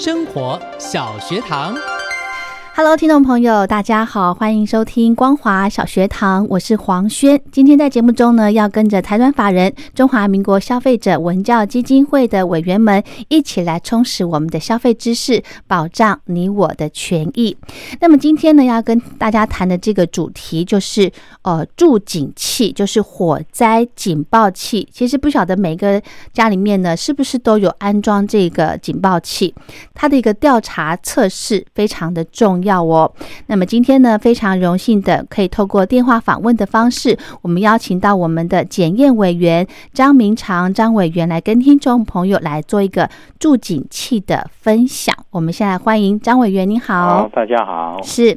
生活小学堂。Hello，听众朋友，大家好，欢迎收听光华小学堂，我是黄轩。今天在节目中呢，要跟着财团法人中华民国消费者文教基金会的委员们一起来充实我们的消费知识，保障你我的权益。那么今天呢，要跟大家谈的这个主题就是呃，助警器，就是火灾警报器。其实不晓得每个家里面呢，是不是都有安装这个警报器？它的一个调查测试非常的重要哦。那么今天呢，非常荣幸的可以透过电话访问的方式，我们邀请到我们的检验委员张明长张委员来跟听众朋友来做一个助警器的分享。我们现在欢迎张委员，您好。大家好。是，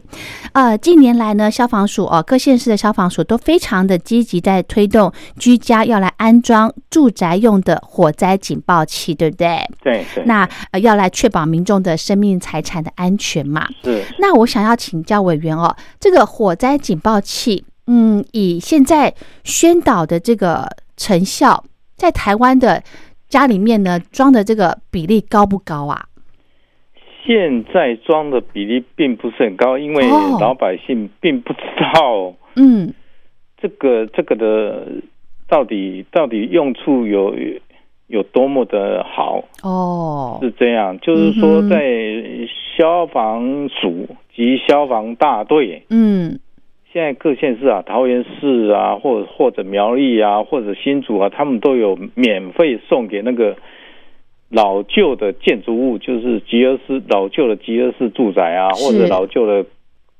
呃，近年来呢，消防署哦，各县市的消防署都非常的积极在推动居家要来安装住宅用的火灾警报器，对不对？对对。那呃，要来确保民众的生命财产的安全嘛。是。那我想要请教委员哦，这个火灾警报器，嗯，以现在宣导的这个成效，在台湾的家里面呢，装的这个比例高不高啊？现在装的比例并不是很高，因为哦。老百姓并不知道。嗯，这个这个的到底到底用处有有多么的好，哦，是这样。就是说，在消防署及消防大队，嗯，现在各县市啊，桃园市啊，或或者苗栗啊，或者新竹啊，他们都有免费送给那个老旧的建筑物，就是集合式老旧的集合式住宅啊，或者老旧的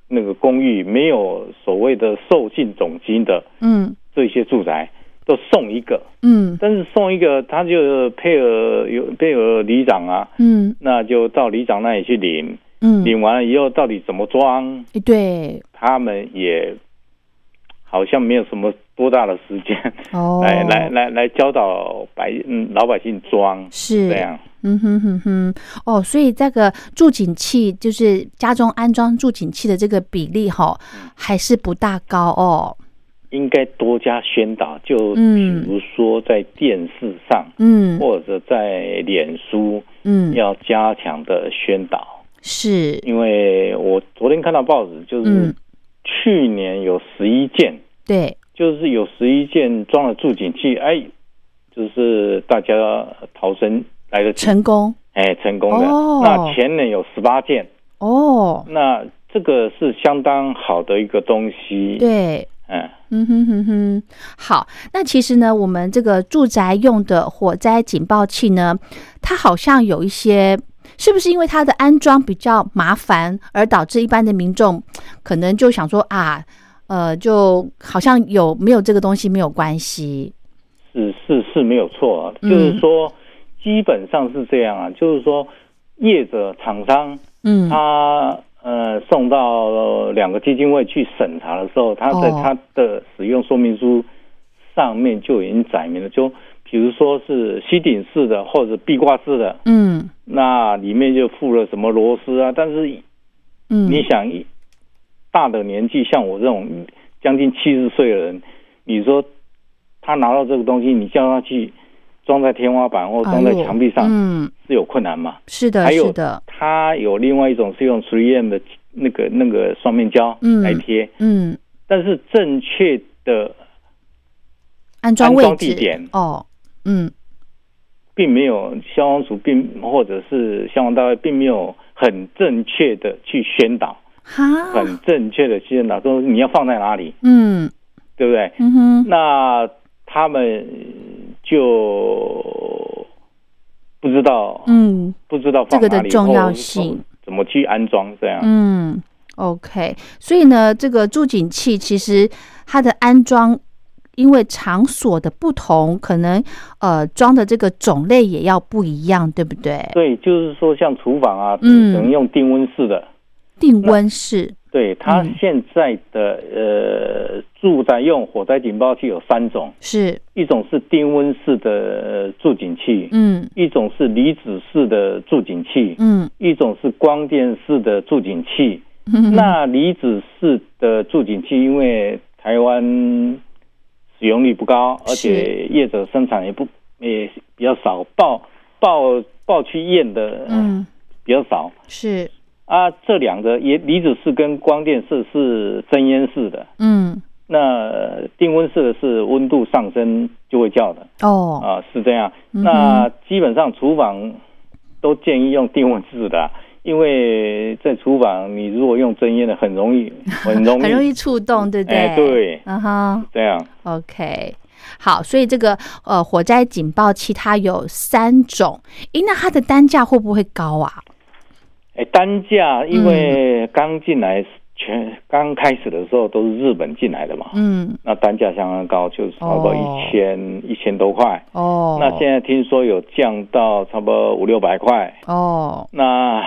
那个公寓，没有所谓的受尽总金的嗯，这些住宅，都送一个。嗯，但是送一个，他就配合有配合里长啊，嗯，那就到里长那里去领，嗯，领完了以后到底怎么装，诶对，他们也好像没有什么多大的时间哦，来来来来教导百嗯老百姓装，是。这样。嗯哼哼哼，哦，所以这个助警器就是家中安装助警器的这个比例哈，还是不大高哦。应该多加宣导，就嗯。比如说在电视上、嗯。或者在脸书嗯，要加强的宣导，是，因为我昨天看到报纸，就是嗯。去年有十一件，对，就是有十一件装了助警器，哎，就是大家逃生来的，成功。哎成功的。哦。那前年有十八件，哦，那这个是相当好的一个东西。，对。嗯，哼哼哼，好，那其实呢，我们这个住宅用的火灾警报器呢，它好像有一些，是不是因为它的安装比较麻烦，而导致一般的民众可能就想说啊，呃，就好像有没有这个东西没有关系，是是是没有错啊，就是说基本上是这样啊，就是说业者厂商嗯，他呃送到两个基金会去审查的时候，他在哦。他的使用说明书上面就已经载明了，就比如说是吸顶式的或者壁挂式的，嗯。那里面就附了什么螺丝啊，但是嗯，你想一大的年纪，像我这种将近七十岁的人，你说他拿到这个东西，你叫他去装在天花板或装在墙壁上，嗯，是有困难嘛？是的，还有它有另外一种是用 3M 的那个那个双面胶嗯来贴，嗯，但是正确的安装位置地点哦，嗯。并没有消防署并或者是消防单位并没有很正确的去宣导，哈，很正确的去宣导说你要放在哪里，嗯。对不对？嗯哼，那他们就不知道，嗯不知道这个的重要性，怎么去安装这样。嗯，OK，所以呢，这个助警器其实它的安装。因为场所的不同，可能呃装的这个种类也要不一样，对不对？对，就是说像厨房啊，嗯只能用定温式的。定温室对，它嗯。现在的、呃住宅用火灾警报器有三种，是，一种是低温式的呃助警器，嗯。一种是离子式的助警器，嗯，一种是光电式的助警器。嗯。那离子式的助警器，因为台湾使用率不高，而且业者生产也不也比较少，报报报去验的嗯。比较少。是，啊，这两个也离子式跟光电式是真烟式的，嗯那呃定温式的是温度上升就会叫的哦，啊，是这样。嗯那基本上厨房都建议用定温式的啊、因为在厨房你如果用真烟的，很容易很容易 很容易触动，对不对？哎对嗯哼这样。，OK。好，所以这个呃火灾警报器它有三种，诶，那它的单价会不会高啊？哎，单价因嗯。为刚进来全刚开始的时候都是日本进来的嘛，嗯，那单价相当高，就是差不多哦。一千一千多块。哦，那现在听说有降到差不多五六百块，哦，那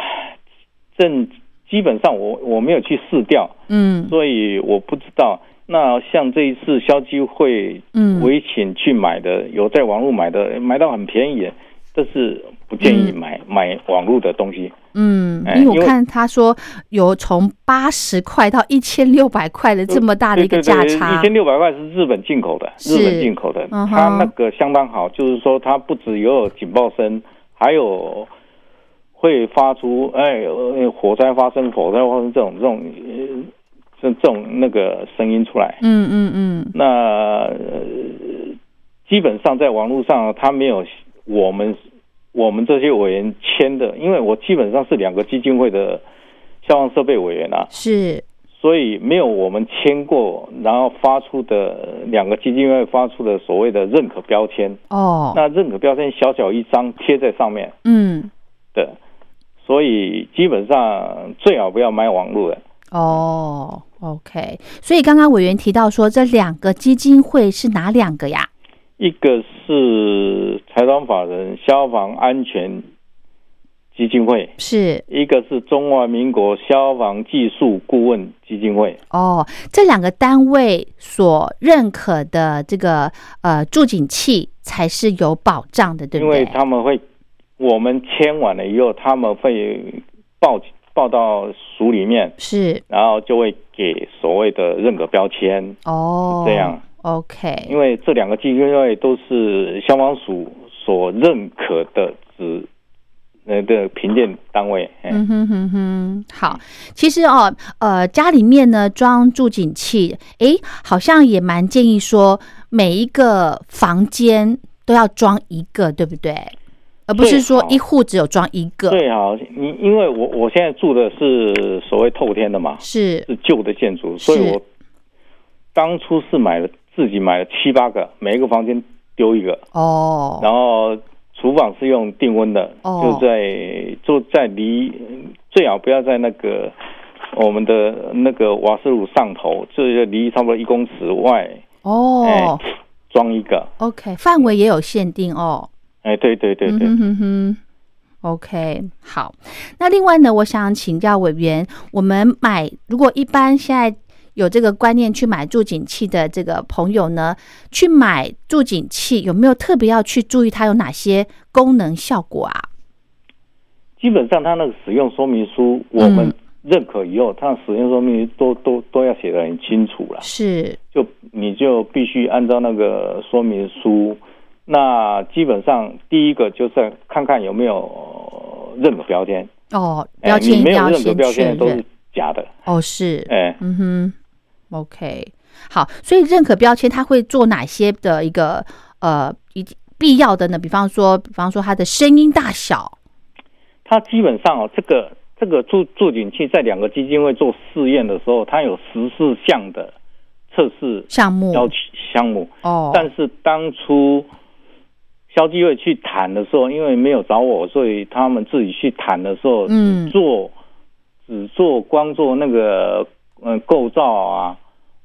正基本上我我没有去试掉，嗯。所以我不知道。那像这一次消基会嗯。委请去买的，有在网络买的，买到很便宜的，但是不建议嗯买、买网络的东西。嗯，哎因为我看他说有从八十块到一千六百块的这么大的一个价差一，千六百块是日本进口的，日本进口的，它那个相当好，就是说它不只有警报声，还有会发出哎呃火灾发生、火灾发生这种这种呃这这种那个声音出来。嗯嗯嗯，那、呃、基本上在网络上，它没有我们我们这些委员签的，因为我基本上是两个基金会的消防设备委员啊，是，所以没有我们签过，然后发出的两个基金会发出的所谓的认可标签。哦，那认可标签小小一张贴在上面嗯，对，所以基本上最好不要买网络的。哦，OK，所以刚刚委员提到说这两个基金会是哪两个呀？一个是财团法人消防安全基金会，是一个是中华民国消防技术顾问基金会。哦，这两个单位所认可的这个呃助警器才是有保障的，对因为？他们会，我们签完了以后，他们会报报到署里面，是然后就会给所谓的认可标签。哦，这样，OK，因为这两个基金会都是消防署所认可的指那个评鉴单位。嗯嗯哼哼哼，好，其实哦，呃，家里面呢装助警器，诶，好像也蛮建议说每一个房间都要装一个，对不对？而不是说一户只有装一个，对啊你因为我我现在住的是所谓透天的嘛，是。是旧的建筑，所以我当初是买了自己买了七八个，每一个房间丢一个，哦，然后厨房是用定温的，哦就在就在离最好不要在那个我们的那个瓦斯炉上头，就是离差不多一公尺外，哦哎，装一个。，OK，范围也有限定哦。哎，对对对对，嗯哼哼哼，OK，好。那另外呢，我想请教委员，我们买如果一般现在有这个观念去买助景器的这个朋友呢，去买助景器有没有特别要去注意它有哪些功能效果啊？基本上它那个使用说明书我们认可以后，它的使用说明书都都都要写的很清楚了。是，就你就必须按照那个说明书。那基本上第一个就是看看有没有任何标签，哦，哎标签你没有认可一定要先标签都是。假的，哦，是，哎，嗯哼，OK，好，所以认可标签它会做哪些的一个呃一必要的呢？比方说，比方说它的声音大小，它基本上哦，这个这这个助助警器在两个基金会做试验的时候，它有十四项的测试项目。要求项目，哦，但是当初消基会去谈的时候，因为没有找我，所以他们自己去谈的时候，嗯。只做只做光做那个嗯构造啊，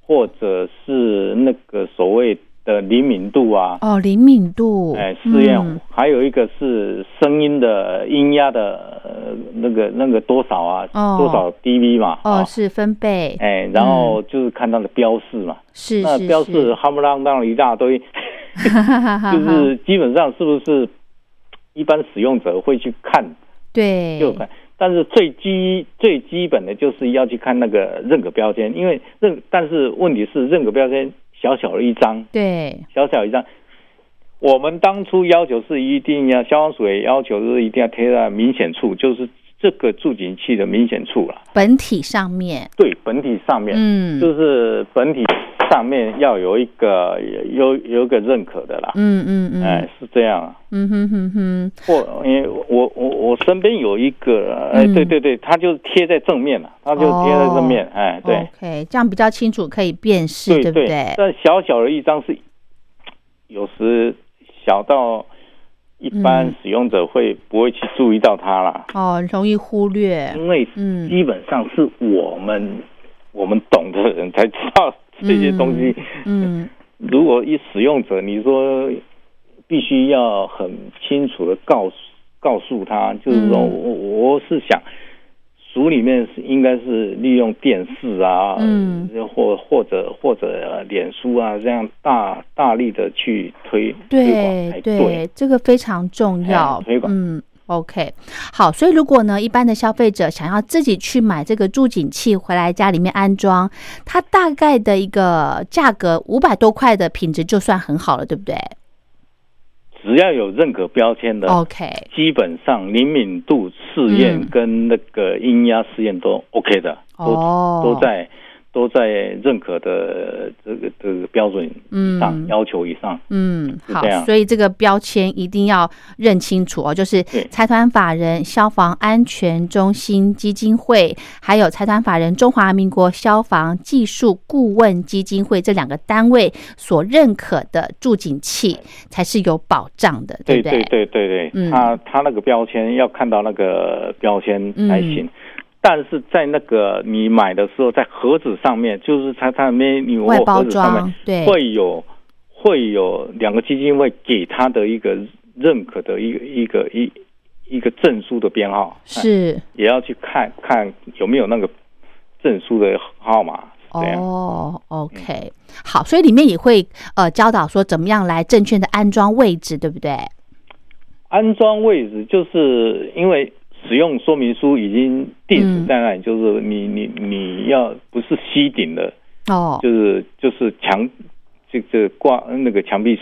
或者是那个所谓的灵敏度啊，哦灵敏度，哎，试验、嗯。还有一个是声音的音压的呃那个那个多少啊，哦。多少 dB 嘛，哦啊。是分贝，哎，然后就是看它的标示嘛，那是是那标示夯不啷当一大堆，就是基本上是不是一般使用者会去看？对，就看，但是最基最基本的就是要去看那个认可标签，因为认但是问题是认可标签小小的一张，对，小小一张。我们当初要求是一定要消防署也要求是一定要贴在明显处，就是这个助警器的明显处了。本体上面，对，本体上面，嗯，就是本体上面要有一个有有一个认可的啦。嗯嗯嗯，哎，是这样啊。嗯哼哼哼，或因为我我我身边有一个，哎，嗯对对对，他就贴在正面了，他就贴在正面，哎，对。，OK，这样比较清楚，可以辨识，对不对？但小小的一张是，有时小到一般嗯使用者会不会去注意到它啦？哦，容易忽略，因为嗯基本上是我们我们懂的人才知道 这些东西。嗯 如果一使用者，你说必须要很清楚的告诉告诉他，就是说嗯我我是想。组里面是应该是利用电视啊，嗯，或或者或者呃脸书啊，这样大大力的去推推广对对，这个非常重要哎，推广嗯。OK，好，所以如果呢，一般的消费者想要自己去买这个助景器回来家里面安装，它大概的一个价格五百多块的品质就算很好了，对不对？只要有认可标签的，？OK，基本上灵敏度试验嗯。跟那个音压试验都 OK 的，哦。都都在都在认可的这个这个标准以上、嗯要求以上。嗯，好所以这个标签一定要认清楚哦，就是财团法人消防安全中心基金会，还有财团法人中华民国消防技术顾问基金会这两个单位所认可的助警器才是有保障的，不对对对对对，嗯。他他那个标签要看到那个标签才行。嗯但是在那个你买的时候，在盒子上面，就是它它没你外包盒子上装面对会有会有两个基金会给他的一个认可的一个一个一一个证书的编号，哎是也要去看看有没有那个证书的号码。哦，OK，好，所以里面也会呃教导说怎么样来正确的安装位置，对不对？安装位置就是因为使用说明书已经定嗯死在那里，就是你你你要不是吸顶的，哦，就是就是墙这这挂那个墙壁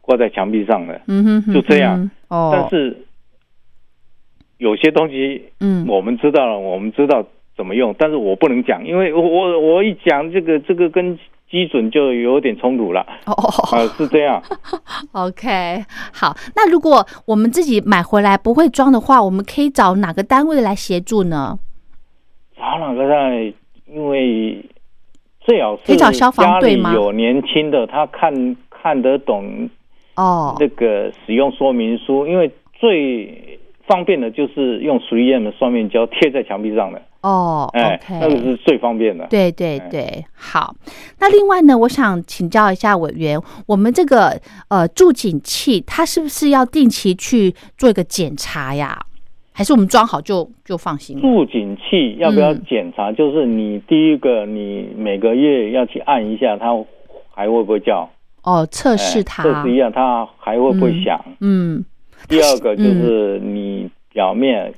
挂在墙壁上的，嗯哼哼就这样。哼哦，但是有些东西嗯，我们知道了，我们知道怎么用，但是我不能讲，因为我我我一讲这个这个跟基准就有点冲突了，哦哦哦啊、是这样。OK，好，那如果我们自己买回来不会装的话，我们可以找哪个单位来协助呢？找哪个在？因为最好是可以找消防队吗家里有年轻的，他看看得懂哦，那个使用说明书，因为最方便的就是用 3M 的双面胶贴在墙壁上的，哦哎，OK，那个是最方便的。对对哎对，好。那另外呢，我想请教一下委员，我们这个呃助警器，它是不是要定期去做一个检查呀？还是我们装好就就放心了？助警器要不要嗯检查？就是你第一个，你每个月要去按一下，它还会不会叫？哦，测哎试它，测试一下，它还会不会响？嗯，第二个就是你表面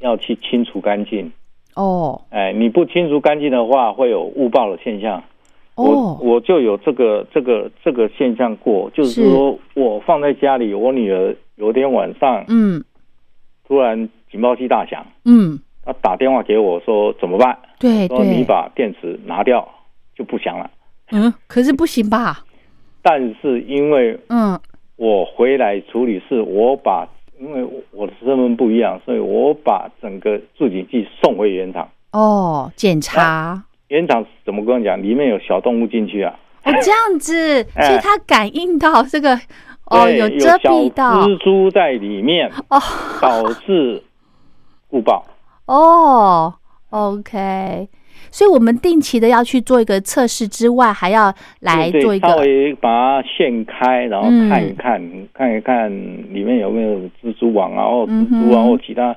要去清除干净。哦哎，你不清除干净的话，会有误报的现象。我哦，我就有这个这个这个现象过，就是是说我放在家里，我女儿有天晚上嗯突然警报器大响，嗯，她打电话给我说怎么办？对说你，把电池拿掉就不响了。嗯，可是不行吧？但是因为嗯我回来处理是，我把因为我的身份不一样，所以我把整个助警器送回原厂。哦，检查原厂怎么跟我讲？里面有小动物进去啊，哦，这样子，哎所以它感应到这个哦，有遮蔽到小蜘蛛在里面，哦导致误报。哦，OK。所以我们定期的要去做一个测试之外，还要来做一个稍微把它掀开，然后嗯看一看，看一看里面有没有蜘蛛网啊，或蜘蛛啊，或其他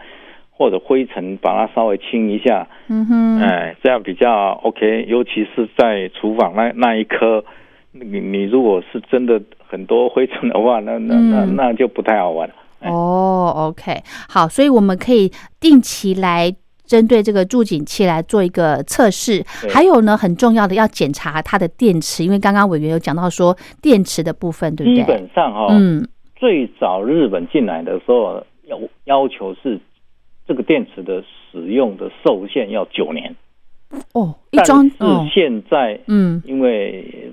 或者灰尘，把它稍微清一下，嗯哼，哎，这样比较 OK。尤其是在厨房那那一颗，你你如果是真的很多灰尘的话，那那那嗯那就不太好玩了。哎哦，OK，好，所以我们可以定期来针对这个助警器来做一个测试。还有呢，很重要的要检查它的电池，因为刚刚委员有讲到说电池的部分，对不对？基？本上哈、嗯，最早日本进来的时候要要求是这个电池的使用的寿限要九年，哦，一但装，是哦，现在嗯，因为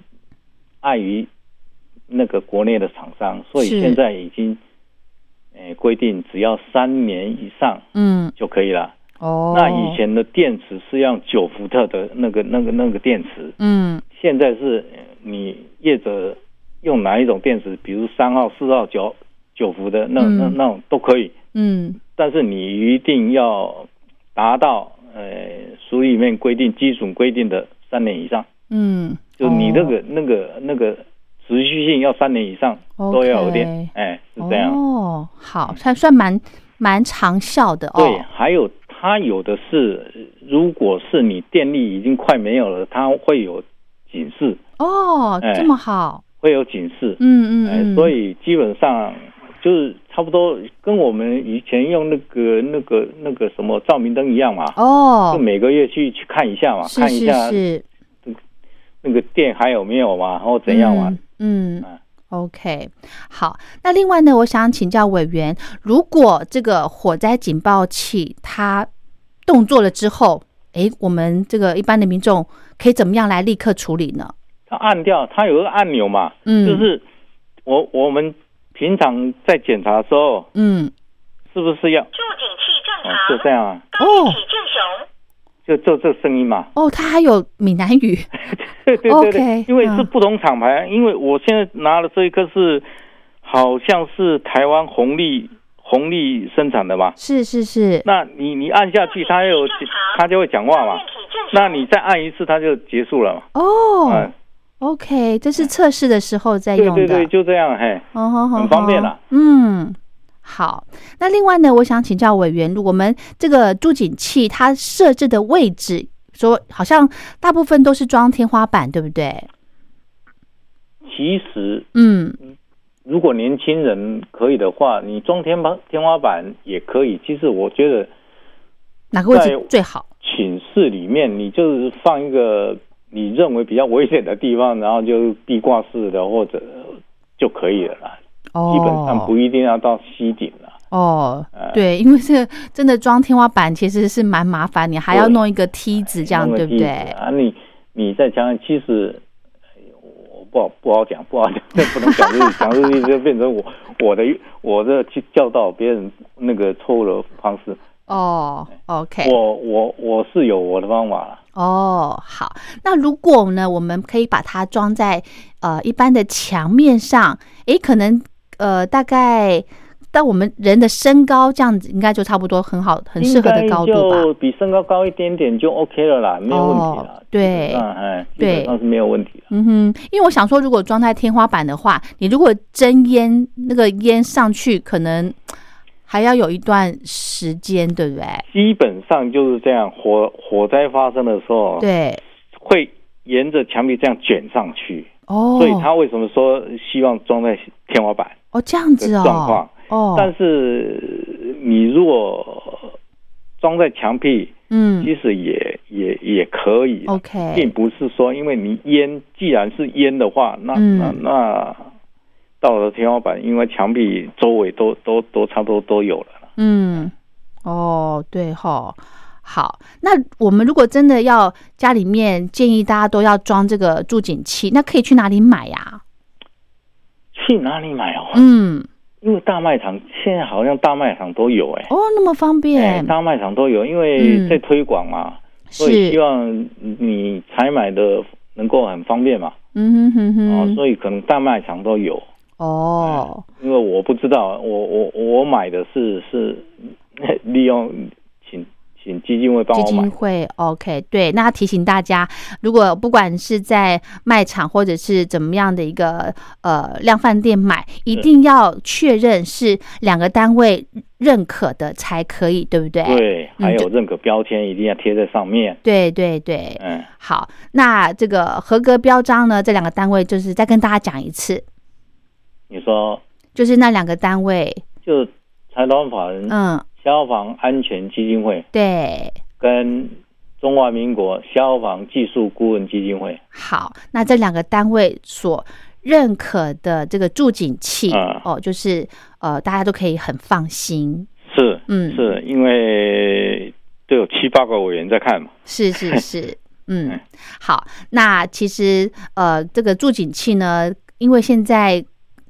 碍于那个国内的厂商，所以现在已经呃规定只要三年以上嗯，就可以了。哦，那以，前的电池是用九伏特的那个、那个、那个电池，嗯，现在是呃你业者用哪一种电池，比如三号、四号、九九伏的那那嗯。那种都可以，嗯，但是你一定要达到呃书里面规定基准规定的三年以上，嗯，就你那个、那个那个持续性要三年以上哦都要有电，哎，是这样。哦，好，算算蛮蛮长效的哦。对，还有它有的是，如果是你电力已经快没有了，它会有警示，哦，哎这么好，会有警示。哎，嗯嗯嗯，所以基本上就是差不多跟我们以前用那个那个那个什么照明灯一样嘛，哦就，每个月去去看一下嘛，是是看一下是，那个电还有没有嘛，然后怎样嘛。嗯？嗯嗯 OK，好。那另外呢，我想请教委员，如果这个火灾警报器它动作了之后，哎，我们这个一般的民众可以怎么样来立刻处理呢？它按掉，它有个按钮嘛，嗯，就是我我们平常在检查的时候，嗯，是不是要助警器正哦常，就这样啊？哦起正雄。就就这声音嘛？哦，它还有闽南语，对对对 OK，对，因为是嗯不同厂牌，因为我现在拿的这一颗是好像是台湾红利红利生产的嘛。是是是，那你你按下去，它有它就会讲话嘛。那你再按一次，它就结束了嘛。哦嗯，，OK，这是测试的时候在用的，对对对，就这样，嘿。很方便了嗯，好。那另外呢，我想请教委员，我们这个助警器它设置的位置，说好像大部分都是装天花板，对不对？其实嗯，如果年轻人可以的话，你装天花天花板也可以。其实我觉得哪个位置最好？寝室里面，你就是放一个你认为比较危险的地方，然后就壁挂式的或者就可以了啦。哦，基本上不一定要到吸顶了。哦，呃对，因为这个真的装天花板其实是蛮麻烦，你还要弄一个梯子，这样对不对？啊，你你再讲讲，其实不好不好讲，不好讲，这不能讲讲日语就变成我我的我的去教导别人那个错误的方式。哦，OK，我我我是有我的方法了。哦，好。那如果呢，我们可以把它装在呃一般的墙面上，诶，可能呃大概到我们人的身高这样子，应该就差不多很好，很适合的高度吧？就比身高高一点点就 OK 了啦，没有问题了哦。对基本上哎，对那是没有问题的。嗯哼，因为我想说，如果装在天花板的话，你如果真烟，那个烟上去，可能还要有一段时间，对不对？基本上就是这样，火火灾发生的时候，对，会沿着墙壁这样卷上去，哦，所以他为什么说希望装在天花板？哦这样子哦状况哦，哦，但是你如果装在墙壁，嗯。其实也也也可以，，OK，并不是说因为你烟既然是烟的话，那、嗯。那那到了天花板，因为墙壁周围都都都差不多都有了。嗯，哦，对哈，好，那我们如果真的要家里面建议大家都要装这个助警器，那可以去哪里买呀、去哪里买哦？嗯，因为大卖场现在好像大卖场都有哎、哦，那么方哎便，大卖场都有，因为嗯。在推广嘛，所以希，望你采买的能够很方便嘛，嗯哼哼。哦，哼，所以可能大卖场都有。哦，因为我不知道，我我我买的是是 利用基金会帮基我买，金会 OK，对，那提醒大家，如果不管是在卖场或者是怎么样的一个呃量贩店买，一定要确认是两个单位认可的才可以，对不对？对，还有认可标签一定要贴在上面，对对对，嗯，好，那这个合格标章呢，这两个单位就是再跟大家讲一次，你说。就是那两个单位，就财团法人嗯，消防安全基金会对，跟中华民国消防技术顾问基金会，好，那这两个单位所认可的这个助警器，嗯哦，就是呃，大家都可以很放心。是嗯。是因为都有七八个委员在看嘛，是是 是，嗯嗯，好，那其实呃，这个助警器呢，因为现在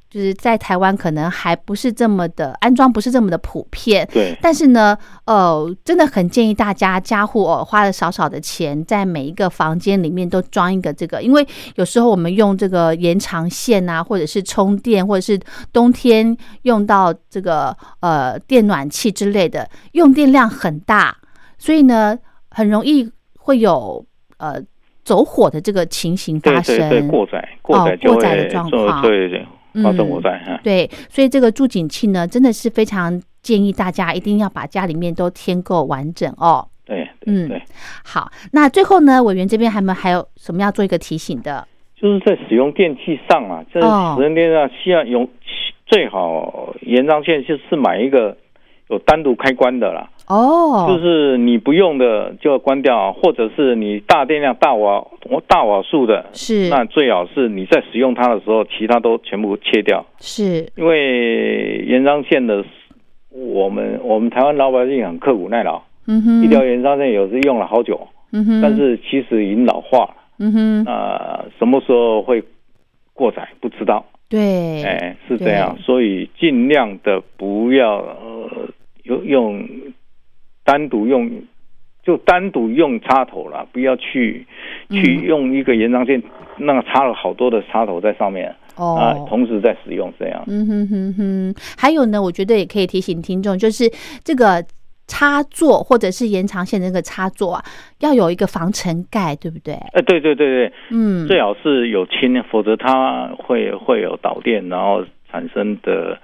就是在台湾可能还不是这么的安装，不是这么的普遍。对，但是呢，呃，真的很建议大家家户哦，花了少少的钱，在每一个房间里面都装一个这个，因为有时候我们用这个延长线啊，或者是充电，或者是冬天用到这个呃电暖气之类的，用电量很大，所以呢，很容易会有呃走火的这个情形发生。对对对，过载过载就过载的状况对对发生火灾哈，对，所以这个助警器呢，真的是非常建议大家一定要把家里面都添购完整哦。对嗯对对。好，那最后呢，委员这边还没有还有什么要做一个提醒的？就是在使用电器上啊，这哦使用电器上需要用最好延长线就是买一个有单独开关的啦，哦，就是你不用的就要关掉，或者是你大电量大瓦大瓦数的，是。那最好是你在使用它的时候，其他都全部切掉，是，因为延长线的。我们我们台湾老百姓很刻苦耐劳，嗯哼，一条延长线有时用了好久，嗯哼，但是其实已经老化了。嗯哼，那什么时候会过载不知道，对，哎，是这样，所以尽量的不要呃用用单独用，就单独用插头了，不要去去嗯用一个延长线，那个插了好多的插头在上面啊，哦。同时在使用这样。嗯哼哼哼，还有呢，我觉得也可以提醒听众，就是这个插座或者是延长线的那个插座啊，要有一个防尘盖，对不对？哎，对对对对，嗯，最好是有氢，否则它会会有导电，然后产生的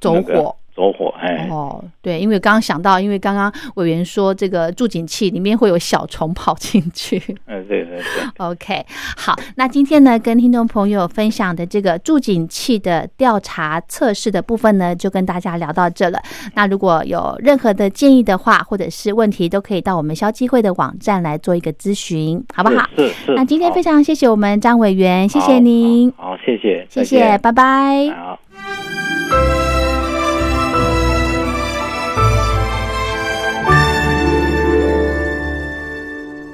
走那个火。走火，哎，哦，对，因为刚刚想到，因为刚刚委员说这个助警器里面会有小虫跑进去。嗯，对对对。OK，好，那今天呢，跟听众朋友分享的这个助警器的调查测试的部分呢，就跟大家聊到这了。那如果有任何的建议的话，或者是问题，都可以到我们消基会的网站来做一个咨询，好不好？是是是。那今天非常常谢谢我们张委员，谢谢您，好，好谢谢，谢谢，拜拜。好。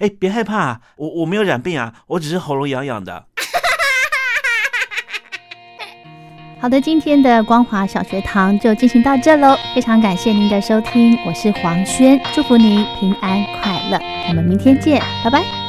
哎，别害怕，我我没有染病啊，我只是喉咙痒痒的。好的，今天的光华小学堂就进行到这喽，非常感谢您的收听，我是黄轩，祝福您平安快乐，我们明天见，拜拜。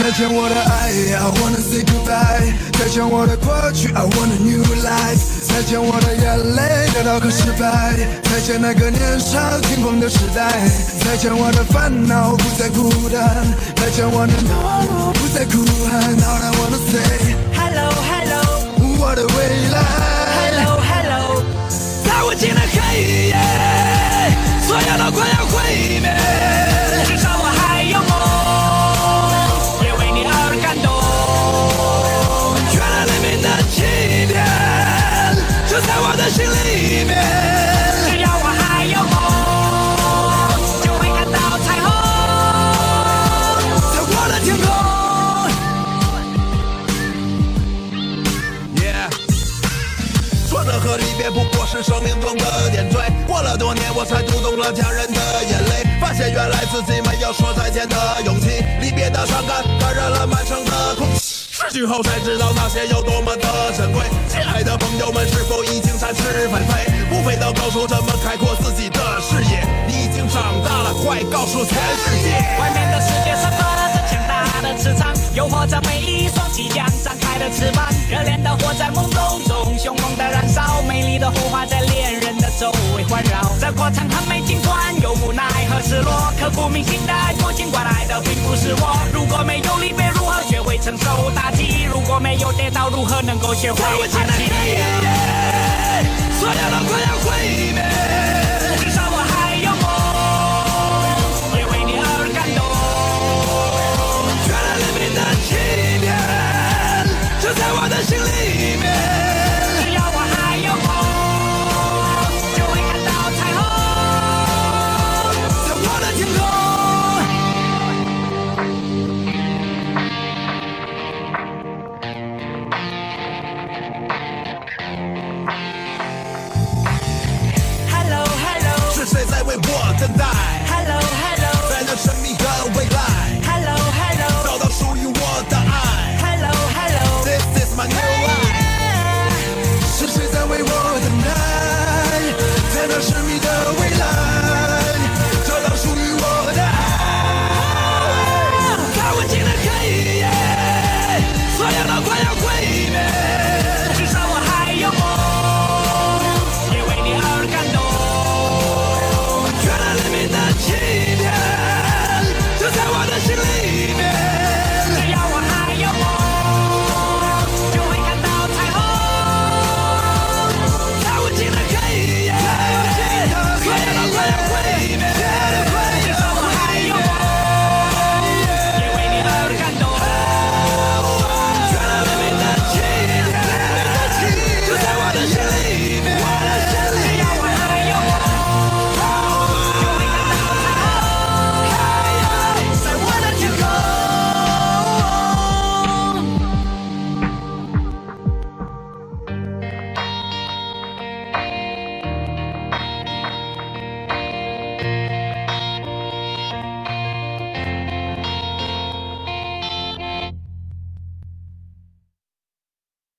再见我的爱，I wanna say goodbye。再见我的过去，I want a new life。再见我的眼泪，跌倒和失败。再见那个年少轻狂的时代。再见我的烦恼，不再孤单。再见我的懦弱，不再哭喊。All I wanna say hello hello，我的未来。Hello hello，在无尽的黑夜，所有都快要毁灭。至少在我的心里面，只要我还有梦，就会看到彩虹，在我的天空。Yeah，说的和离别不过是生命中的点缀。过了多年，我才读懂了家人的眼泪，发现原来自己没有说再见的勇气。离别的伤感感染了满城的空气。失去后才知道那些有多么的珍贵，亲爱的朋友们是否已经展翅纷飞？不飞到高处怎么开阔自己的视野？你已经长大了，快告诉全世界！外面的世界散发着强大的磁场，诱惑着每一双即将张开的翅膀。热烈的火在梦中中凶猛的燃烧，美丽的火花在周围环绕。这过程很美，尽管有无奈和失落，刻骨铭心的爱过，尽管来的并不是我。如果没有离别，如何学会承受打击？如果没有跌倒，如何能够学会爬起？所有的快要毁灭，